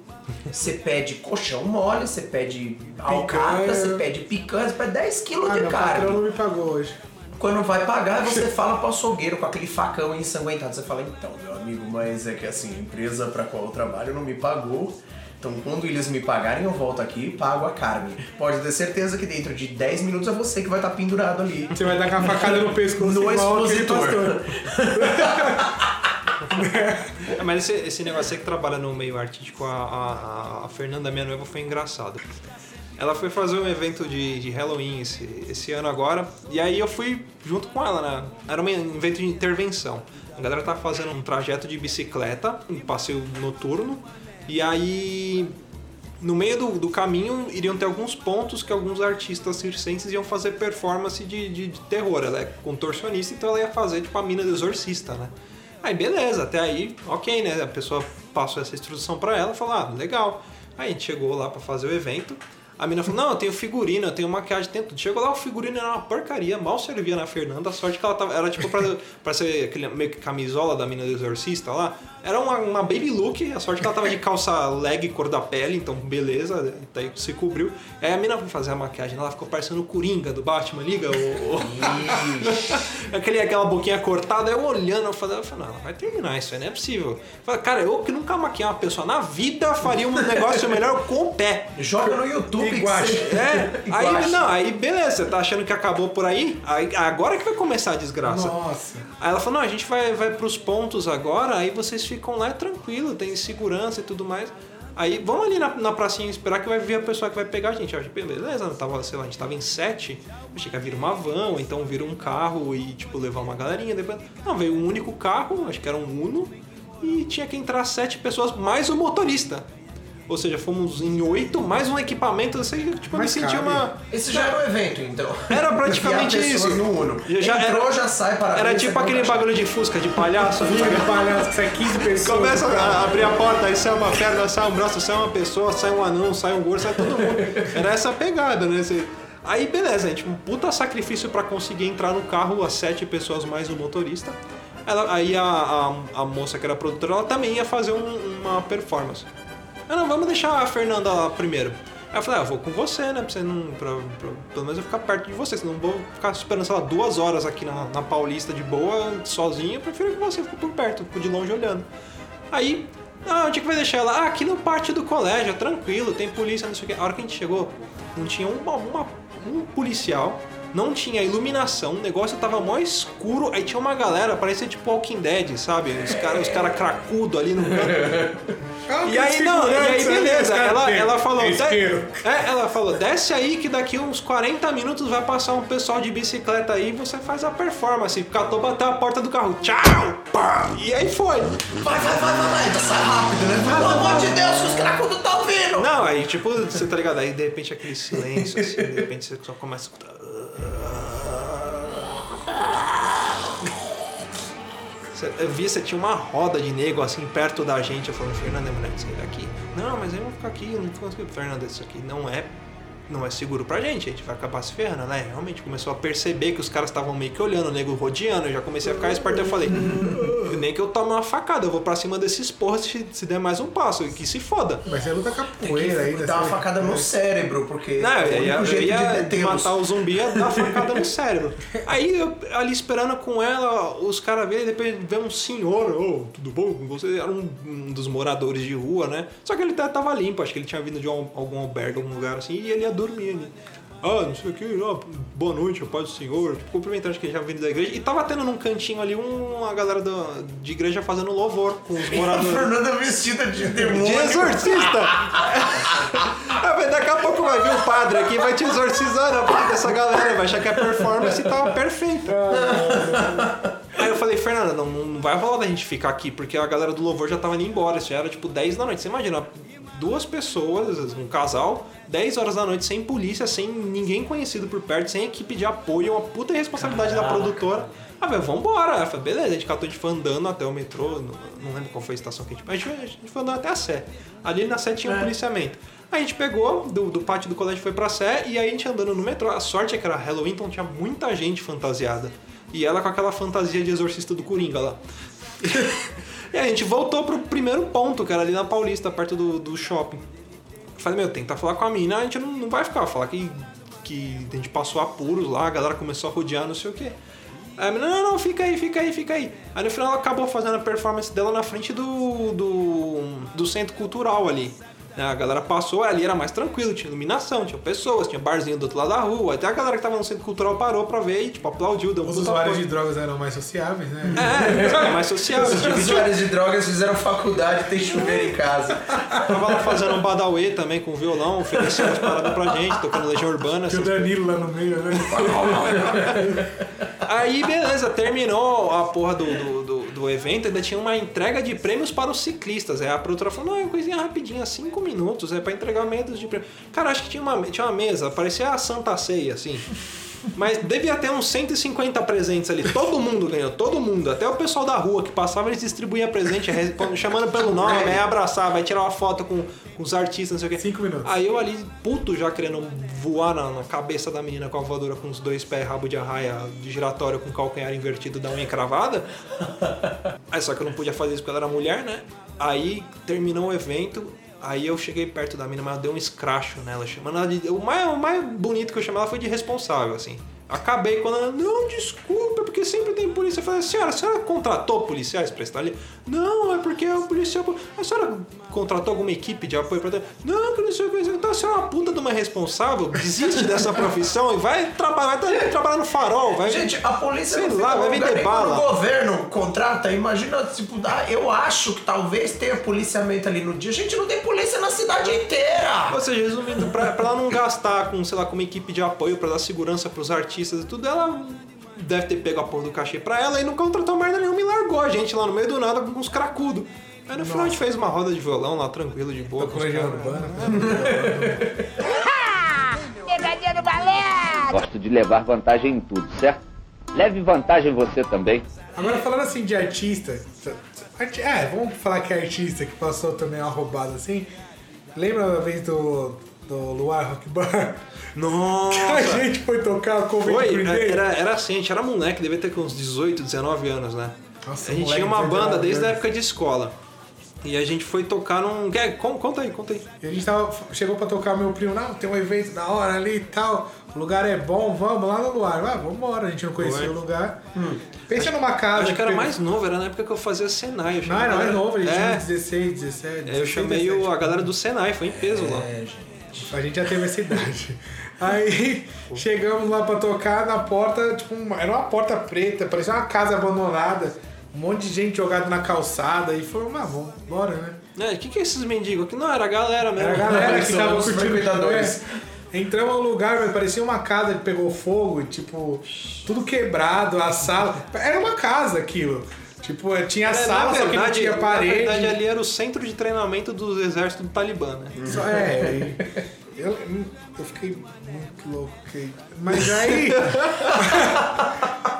você pede colchão mole, você pede alcatra, você pede picanha, você pede 10 quilos Ah, de meu patrão carne. não me pagou hoje. Quando vai pagar, você fala pro açougueiro com aquele facão ensanguentado. Você fala, então, meu amigo, mas é que assim, a empresa pra qual eu trabalho não me pagou. Então, quando eles me pagarem, eu volto aqui e pago a carne. Pode ter certeza que dentro de 10 minutos é você que vai estar pendurado ali. Você vai dar com a facada no pescoço No expositor. pastor. É, mas esse, esse negócio aí que trabalha no meio artístico, a, a, a Fernanda, minha noiva, foi engraçado. Ela foi fazer um evento de, de Halloween esse, esse ano agora, e aí eu fui junto com ela, né? Era um evento de intervenção. A galera tava fazendo um trajeto de bicicleta, um passeio noturno, e aí no meio do, do caminho iriam ter alguns pontos que alguns artistas circenses iam fazer performance de, de, de terror. Ela é contorcionista, então ela ia fazer tipo a mina do exorcista, né? Aí beleza, até aí, ok, né? A pessoa passou essa instrução pra ela falou, ah, legal. Aí a gente chegou lá pra fazer o evento. A menina falou, não, eu tenho figurino, eu tenho maquiagem, tenho tudo. Chegou lá, o figurino era uma porcaria, mal servia na Fernanda. A sorte que ela tava, era tipo pra, pra ser aquele meio que camisola da mina do exorcista lá. Era uma, uma baby look, a sorte que ela tava de calça leg cor da pele, então beleza, daí se cobriu. Aí a mina foi fazer a maquiagem, ela ficou parecendo o Coringa do Batman, liga? O, o- Aquele, aquela boquinha cortada, eu olhando, eu falei, eu falei, não, ela vai terminar isso aí, não é possível. Eu falei, cara, eu que nunca maquiei uma pessoa na vida faria um negócio melhor com o pé. Joga no YouTube Iguache. É, aí não, aí beleza, você tá achando que acabou por aí? aí agora que vai começar a desgraça. Nossa. Aí ela falou, não, a gente vai, vai pros pontos agora, aí vocês ficam lá tranquilo, tem segurança e tudo mais. Aí vamos ali na, na pracinha esperar que vai vir a pessoa que vai pegar a gente. Eu achei, beleza, não tava, sei lá, a gente tava em sete, eu achei que ia vir uma van, ou então vir um carro e, tipo, levar uma galerinha. Depois... Não, veio um único carro, acho que era um Uno, e tinha que entrar sete pessoas, mais o motorista. Ou seja, fomos em oito, mais um equipamento, eu sei, tipo, eu me senti cabe. uma... Esse já era o evento, então. Era praticamente isso. no Uno. Já Entrou, era- já sai para Era tipo aquele bagulho de Fusca, de palhaço. De palhaço que sai 15 pessoas. Começa a abrir a porta, aí sai uma perna, sai um braço, sai uma pessoa, sai um anão, sai um gordo, sai todo mundo. Era essa pegada, né? Você- Aí beleza, gente, um puta sacrifício pra conseguir entrar no carro, as sete pessoas mais o motorista. Ela- aí a, a, a moça que era produtora, ela também ia fazer um- uma performance. Ah, não, vamos deixar a Fernanda lá primeiro. Aí eu falei, ah, eu vou com você, né? Pra você não. Pra, pra- pelo menos eu ficar perto de você, senão eu vou ficar esperando, sei lá, duas horas aqui na, na Paulista de boa, sozinho, eu prefiro que você fique por perto, fico de longe olhando. Aí, ah, onde é que vai deixar ela? Ah, aqui no pátio do colégio, tranquilo, tem polícia, não sei o quê. A hora que a gente chegou, não tinha uma, uma- um policial, não tinha iluminação, o negócio tava mó escuro, aí tinha uma galera, parecia tipo Walking Dead, sabe? Os caras os cara cracudo ali no canto. E aí, não, e aí beleza, ela, ela falou, É "De- isqueiro. é, ela falou, desce aí que daqui uns 40 minutos vai passar um pessoal de bicicleta aí e você faz a performance. Catou, bateu a porta do carro, tchau, pá, e aí foi. Vai, vai, vai, vai, vai. Então sai rápido, né? Pelo amor de Deus, que os cracudos estão vindo. Não, aí tipo, você tá ligado, aí de repente aquele silêncio, assim, de repente você só começa a escutar. Eu vi, você tinha uma roda de nego assim perto da gente. Eu falei, Fernando, é melhor sair daqui. Não, mas eu vou ficar aqui, eu não aqui. Fernando, isso aqui não é, não é seguro pra gente, a gente vai acabar se ferrando, né? Realmente começou a perceber que os caras estavam meio que olhando, o nego rodeando. Eu já comecei a ficar esperto. Eu falei, nem que eu tome uma facada, eu vou pra cima desses porras se, se der mais um passo, e que se foda. Mas você luta capoeira ainda. dar uma você- facada no cérebro, porque Não, é eu ia, eu ia de matar o zumbi ia dar facada no cérebro. Aí eu ali esperando com ela, os caras veem e depois vê um senhor, ô, tudo bom com você? Era um, um dos moradores de rua, né? Só que ele até tava limpo, acho que ele tinha vindo de um- algum albergue, algum lugar assim, e ele ia dormir ali. Ah, não sei o que, ah, boa noite, a paz do Senhor. Tipo, cumprimentando, acho que já vindo da igreja. E tava tendo num cantinho ali um- uma galera da- de igreja fazendo louvor com os A moradores. Fernanda vestida de demônio. De exorcista! Mas daqui a pouco vai vir o padre aqui e vai te exorcizar na frente dessa galera, vai achar que a performance tava perfeita. Aí eu falei, Fernanda, não, não vai rolar da gente ficar aqui, porque a galera do louvor já tava indo embora, isso já era tipo 10 da noite. Você imagina, duas pessoas, um casal, 10 horas da noite, sem polícia, sem ninguém conhecido por perto, sem equipe de apoio, uma puta responsabilidade da produtora. Ah, velho, vambora. Eu falei, beleza, a gente catou, gente foi andando até o metrô, não, não lembro qual foi a estação que a gente... A gente, a gente foi andando até a Sé. Ali na Sé tinha um policiamento. Aí a gente pegou, do, do pátio do colégio foi pra Sé, e aí a gente andando no metrô. A sorte é que era Halloween, então tinha muita gente fantasiada. E ela com aquela fantasia de exorcista do Coringa lá. e a gente voltou pro primeiro ponto, que era ali na Paulista, perto do, do shopping. Eu falei, meu, tentar falar com a mina, a gente não, não vai ficar, falar que, que a gente passou apuros lá, a galera começou a rodear, não sei o quê. Aí a menina, não, não, fica aí, fica aí, fica aí. Aí no final ela acabou fazendo a performance dela na frente do, do, do centro cultural ali. Né? A galera passou, ali era mais tranquilo, tinha iluminação, tinha pessoas, tinha barzinho do outro lado da rua. Até a galera que tava no centro cultural parou pra ver e, tipo, aplaudiu, deu um Os usuários apoio. de drogas eram mais sociáveis, né? É, sabe, mais social. Os usuários de drogas fizeram faculdade, tem chuveiro em casa. Tava lá fazendo um badauê também com violão, oferecendo as paradas pra gente, tocando Legião Urbana. Tinha o Danilo lá no meio, né? Aí, beleza, terminou a porra do, do, do, evento, ainda tinha uma entrega de prêmios para os ciclistas. Aí a produtora falou, não, é uma coisinha rapidinha, cinco minutos, é pra entregar medos de prêmio. Cara, acho que tinha uma, tinha uma mesa, parecia a Santa Ceia, assim. Mas devia ter uns 150 presentes ali. Todo mundo ganhou, todo mundo. Até o pessoal da rua que passava, eles distribuíam presente, re- chamando pelo nome, aí abraçar, vai tirar uma foto com, com os artistas, não sei o quê. Cinco minutos. Aí eu ali, puto, já querendo voar na, na cabeça da menina com a voadora com os dois pés, rabo de arraia, de giratório com calcanhar invertido da unha cravada. Aí só que eu não podia fazer isso porque ela era mulher, né? Aí terminou o evento, aí eu cheguei perto da menina, mas eu dei um escracho nela, chamando ela de. O mais, o mais bonito que eu chamei ela foi de responsável, assim. Acabei quando ela, não, desculpa, porque sempre tem polícia. Eu falei, senhora, a senhora contratou policiais pra estar ali? Não, é porque o policial. A senhora contratou alguma equipe de apoio pra. Não, que não sei o que. Então a senhora é uma puta de uma responsável, desiste dessa profissão e vai trabalhar, vai trabalhar no farol, vai. Gente, a polícia Sei lá, vai vender bala. O governo contrata, imagina, tipo, ah, eu acho que talvez tenha policiamento ali no dia. Gente, não tem polícia na cidade inteira. Ou seja, resumindo, pra, pra ela não gastar com, sei lá, com uma equipe de apoio pra dar segurança pros artistas e tudo, ela deve ter pego a porra do cachê pra ela e não contratou merda nenhuma e largou a gente lá no meio do nada com uns cracudos. Aí no final a gente fez uma roda de violão lá, tranquilo, de boa. com. Urbana. Pegadinha do balé! Gosto de levar vantagem em tudo, certo? Leve vantagem você também. Agora falando assim de artista, arti- é, vamos falar que é artista que passou também uma roubada assim. Lembra uma vez do, do Luar Rock Bar? Nossa! Que a gente foi tocar o Covid Foi, Day? era, era assim, a gente era moleque, devia ter uns 18, 19 anos, né? Nossa, a gente tinha uma de 19 banda desde a época de escola. E a gente foi tocar num. Con- Conta aí, conta aí. E a gente tava, chegou pra tocar meu primo, não, tem um evento da hora ali e tal, o lugar é bom, vamos lá no lugar. Ah, vamos embora, a gente não conhecia Foi. o lugar. Pensa numa casa. Acho que era mais novo, era na época que eu fazia Senai. Eu Não, era mais novo, a gente tinha É, 16, 17. eu 16, chamei 17. o- a galera do Senai, foi em peso lá. É, gente. A gente já teve essa idade. Aí chegamos lá pra tocar na porta, tipo, uma- era uma porta preta, parecia uma casa abandonada. Um monte de gente jogada na calçada e falou, ah, vamos embora, né? É, o que, que é esses mendigos aqui? Não, era a galera mesmo. Era a galera que tava curtindo. É. Entramos no lugar, mas parecia uma casa que pegou fogo, e, tipo, tudo quebrado, a sala. Era uma casa aquilo. Tipo, tinha É, sala, na só que não tinha Na parede. verdade, ali era o centro de treinamento do exército do Talibã, né? Só- é, eu, eu fiquei muito louco. fiquei- Mas aí.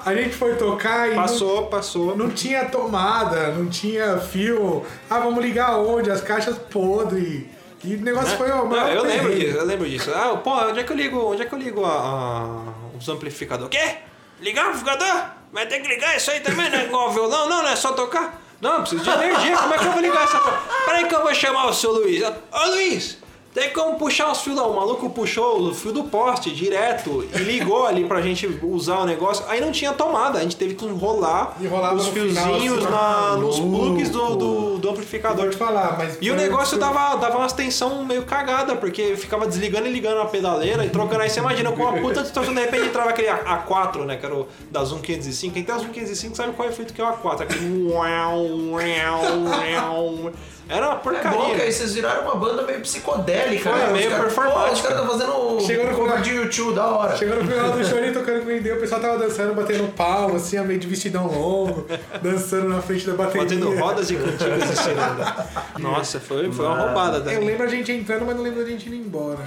a gente foi tocar e. não- Passou, passou. Não tinha tomada, não tinha fio. Ah, vamos ligar onde? As caixas podres. E o negócio foi ó, Não, eu lembro disso, eu lembro disso. Ah, pô, onde é que eu ligo? Onde é que eu ligo a, a- os amplificadores? Quê? Ligar o amplificador? Vai ter que ligar isso aí também, não é igual violão, não, não é só tocar. Não, preciso de energia, como é que eu vou ligar essa porra? Peraí que eu vou chamar o seu Luiz. Ô Luiz, tem como puxar os fios lá. O maluco puxou o fio do poste direto e ligou ali pra gente usar o negócio. Aí não tinha tomada, a gente teve que enrolar Enrolava os no final, fiozinhos assim, na- nos plugs do, do, do amplificador. Vou te falar, mas. E o negócio foi- dava, dava umas tensão meio cagada, porque ficava desligando e ligando a pedaleira e trocando. Aí você imagina com uma puta distorção, de repente entrava aquele A- A4, né? Que era o da Zoom 505. Quem tem a Zoom 505 sabe qual é o efeito que é o A4. Aquele. Era uma É bom que porcaria. aí vocês viraram uma banda meio psicodélica, Foi, né? Os meio caras- performática. Os caras estão fazendo Chegou no cover de YouTube, da hora. Chegou no final do show ali tocando com o o pessoal tava dançando, batendo palma, assim, meio de vestidão longo, dançando na frente da bateria. Fazendo rodas e cantigas e ciranda. Nossa, foi, foi uma roubada Eu também. lembro a gente entrando, mas não lembro a gente indo embora.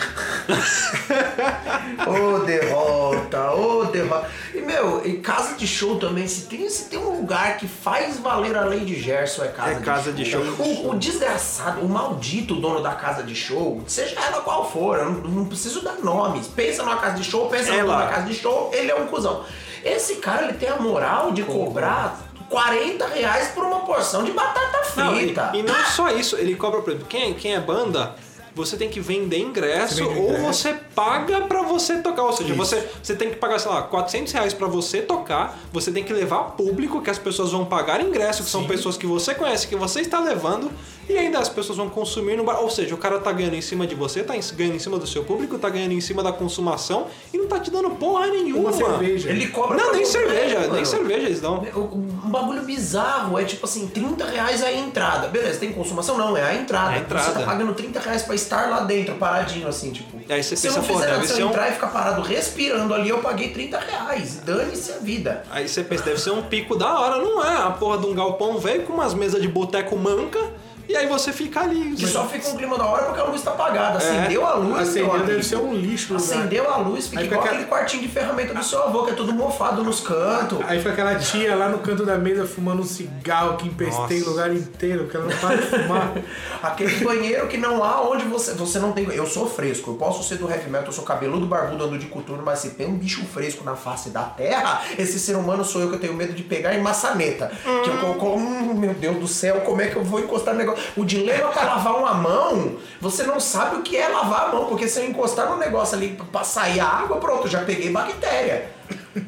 Ô derrota, ô derrota. E meu, em casa de show também, se tem, se tem um lugar que faz valer a lei de Gerson, é casa, É casa de show. O, o desgraçado, o maldito dono da casa de show, seja ela qual for, eu não, não preciso dar nomes. Pensa numa casa de show, pensa no Ela. dono da casa de show, ele é um cuzão. Esse cara, ele tem a moral de cobrar 40 reais por uma porção de batata Não, e, frita. e não só isso, ele cobra, por exemplo, quem, quem é banda, você tem que vender ingresso Você vende ou ingresso. você paga pra você tocar. Ou seja, você, você tem que pagar, sei lá, 400 reais pra você tocar, você tem que levar público, que as pessoas vão pagar ingresso, que são pessoas que você conhece, que você está levando, e ainda as pessoas vão consumir no bar. Ou seja, o cara tá ganhando em cima de você, tá em- ganhando em cima do seu público, tá ganhando em cima da consumação e não tá te dando porra nenhuma. Uma cerveja. Ele cobra Não, nem cerveja, nem mano. cerveja eles dão. Um bagulho bizarro, é tipo assim, 30 reais a entrada. Beleza, tem consumação? Não, é a entrada. É a entrada. Você tá pagando 30 reais pra estar lá dentro, paradinho, assim, tipo. Aí você se eu não fizer nada, se eu um- entrar e ficar parado respirando ali, eu paguei 30 reais. Dane-se a vida. Aí você pensa, deve ser um pico da hora, não é? A porra de um galpão velho com umas mesas de boteco manca, e aí você fica ali. Que só fica um clima da hora porque a luz tá apagada. Acendeu a luz, Acendeu, deve ser um lixo lugar. Acendeu a luz, fica igual aquele quartinho de ferramenta do seu avô, que é tudo mofado nos cantos. Aí fica aquela tia lá no canto da mesa fumando um cigarro que empestei o lugar inteiro, porque ela não para de fumar. Aquele banheiro que não há onde você. Você não tem. Eu sou fresco, eu posso ser do heavy metal, eu sou cabeludo, barbudo, ando de coturno, mas se tem um bicho fresco na face da terra, esse ser humano sou eu que eu tenho medo de pegar em maçaneta. Que eu coloco. Hum, meu Deus do céu, como é que eu vou encostar no negócio? O dilema pra lavar uma mão, você não sabe o que é lavar a mão, porque se eu encostar no negócio ali pra sair a água, pronto, já peguei bactéria.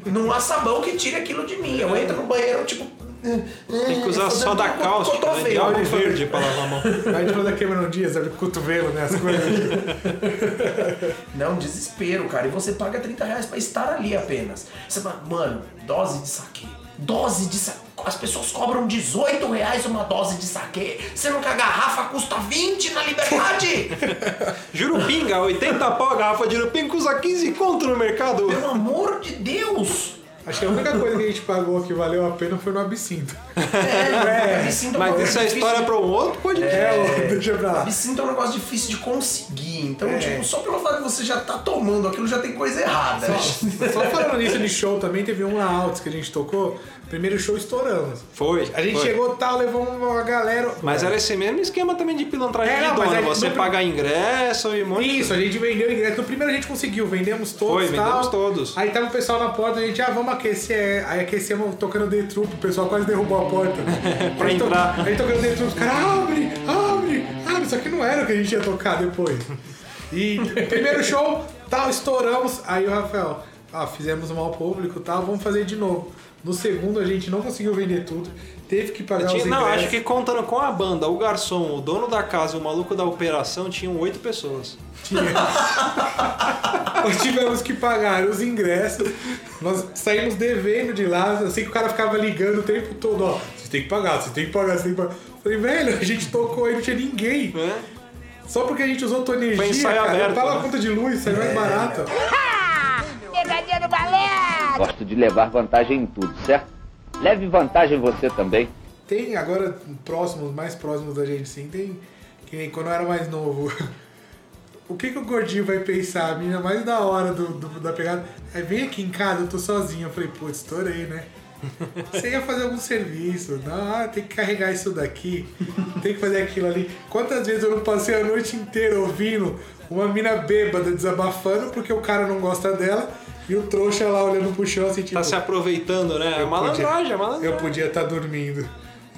Não há sabão que tire aquilo de mim. Eu entro no banheiro, tipo. Tem que usar só da cáustica, né? Diabo verde pra lavar a mão. Aí a gente falou da Cameron Dias, sabe? Cotovelo, né? As coisas. Não, desespero, cara. E você paga 30 reais pra estar ali apenas. Você fala, mano, dose de saque. Dose de saque. As pessoas cobram 18 reais uma dose de saque. Sendo que a garrafa custa 20 na liberdade. Jurupinga, 80 pau a garrafa de Jurupinga custa 15 conto no mercado. Pelo amor de Deus. Acho que a única coisa que a gente pagou que valeu a pena foi no absinto. É, absinto Mas um isso é história difícil- pra um outro pode É, deixa pra lá. Absinto é um negócio difícil de conseguir. Então, É. tipo, só pelo fato de você já tá tomando aquilo já tem coisa errada. Só falando nisso de show também, teve um na Altos que a gente tocou. Primeiro show estouramos. Foi. A gente foi. chegou tal, levou uma galera. Mas era esse mesmo esquema também de pilantragem É, de não, aí Você no- pagar ingresso e um monte Isso, a gente vendeu ingresso. No primeiro a gente conseguiu, vendemos todos. Foi, vendemos tal. todos. Aí tava o pessoal na porta, a gente, ah, vamos aquecer, aí aquecemos tocando The Troop, o pessoal quase derrubou a porta. Pra Aí to- entrar. Aí tocando The Troop, os caras, abre, abre, abre, só que não era o que a gente ia tocar depois. E primeiro show, tal, estouramos, aí o Rafael, ah, fizemos mal público, tal, vamos fazer de novo. No segundo a gente não conseguiu vender tudo, teve que pagar Tinha- os não, ingressos. acho que contando com a banda, o garçom, o dono da casa e o maluco da operação tinham oito pessoas. Nós tivemos que pagar os ingressos, nós saímos devendo de lá, assim que o cara ficava ligando o tempo todo, ó, vocês têm que pagar, vocês têm que pagar, vocês têm que pagar. Falei, velho, a gente tocou aí, não tinha ninguém. Só porque a gente usou tua energia, cara, aberto, paga né? a conta de luz, saiu mais barato. Gosto de levar vantagem em tudo, certo? Leve vantagem você também. Tem agora próximos, mais próximos da gente sim, tem que nem quando eu era mais novo. O que, que o gordinho vai pensar? A menina mais da hora do, do- da pegada. É, vem aqui em casa, eu tô sozinho. Eu falei, putz, estourei, né? Você ia fazer algum serviço. Não, ah, tem que carregar isso daqui, tem que fazer aquilo ali. Quantas vezes eu não passei a noite inteira ouvindo uma mina bêbada desabafando porque o cara não gosta dela e o trouxa lá olhando pro chão assim, tipo. Tá se aproveitando, né? É malandragem, é malandragem. Eu podia estar dormindo.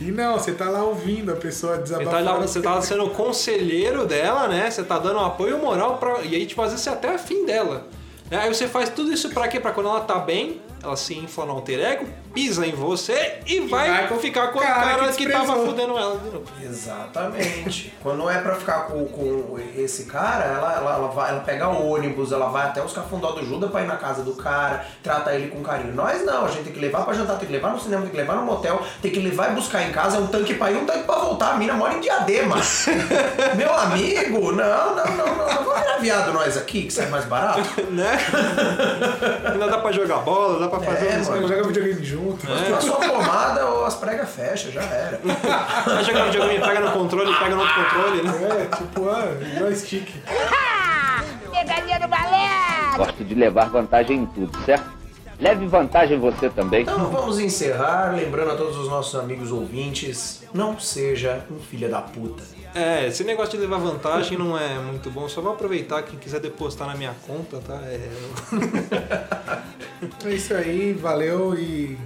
E não, você tá lá ouvindo a pessoa Você tá, lá- você tá sendo o conselheiro dela, né? Você tá dando apoio moral pra. E aí, tipo, às vezes você é até afim dela. Né? Aí você faz tudo isso pra quê? Pra quando ela tá bem, ela se infla no alter ego, pisa em você e vai, vai com ficar com o cara cara, que que, tava fudendo ela de novo. Exatamente. Quando é pra ficar com, com esse cara, ela, ela, ela, vai, ela pega ônibus, ela vai até os cafundó do Judas pra ir na casa do cara, trata ele com carinho. Nós não, a gente tem que levar pra jantar, tem que levar no cinema, tem que levar no motel, tem que levar e buscar em casa, é um tanque pra ir, um tanque pra voltar. A mina mora em diadema. Meu amigo, não, não, não, não. Vamos virar viado nós aqui, que sai mais barato. né? Ainda dá pra jogar bola, dá pra fazer É, umas mano. coisas. Joga videogame junto. Na sua pomada ou as pregas fecham, já era. Vai jogar videogame, pega no controle, pega no outro controle, né? É, tipo, ah, joystick. Pegadinha do balé! Gosto de levar vantagem em tudo, certo? Leve vantagem você também. Então vamos encerrar, lembrando a todos os nossos amigos ouvintes, não seja um filho da puta. É, esse negócio de levar vantagem não é muito bom. Só vou aproveitar, quem quiser depositar na minha conta, tá? É, É isso aí, valeu e.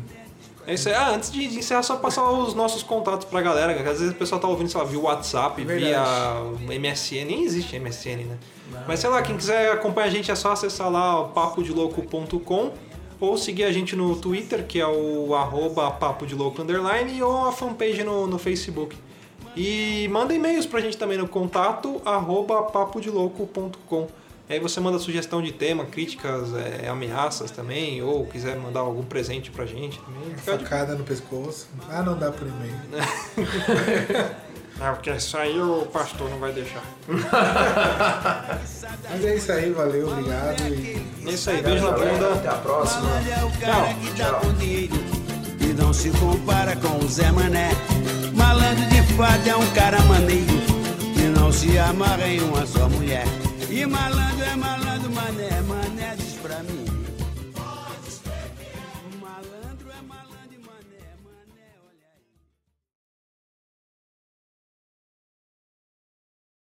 é isso aí. Ah, antes de de encerrar, só passar os nossos contatos pra galera, que às vezes o pessoal tá ouvindo, sei lá, via WhatsApp, Verdade. via MSN, nem existe MSN, né? Mas sei lá, quem quiser acompanhar a gente é só acessar lá o papodelouco.com ou seguir a gente no Twitter, que é o arroba papo de louco underline, ou a fanpage no, no Facebook. E manda e-mails pra gente também no contato arroba papodelouco.com. Aí você manda sugestão de tema, críticas, é, ameaças também, ou quiser mandar algum presente pra gente também. Fica de- Facada no pescoço. Ah, não dá por e-mail. Ah, porque isso aí o pastor não vai deixar. Mas é isso aí, valeu, obrigado e. É isso aí, beijo na bunda. Até a próxima. Tchau. E não se compara com o Zé Mané. Malandro de fato é um cara maneiro. Que não se amarra em uma só mulher. E malandro é malandro, mané.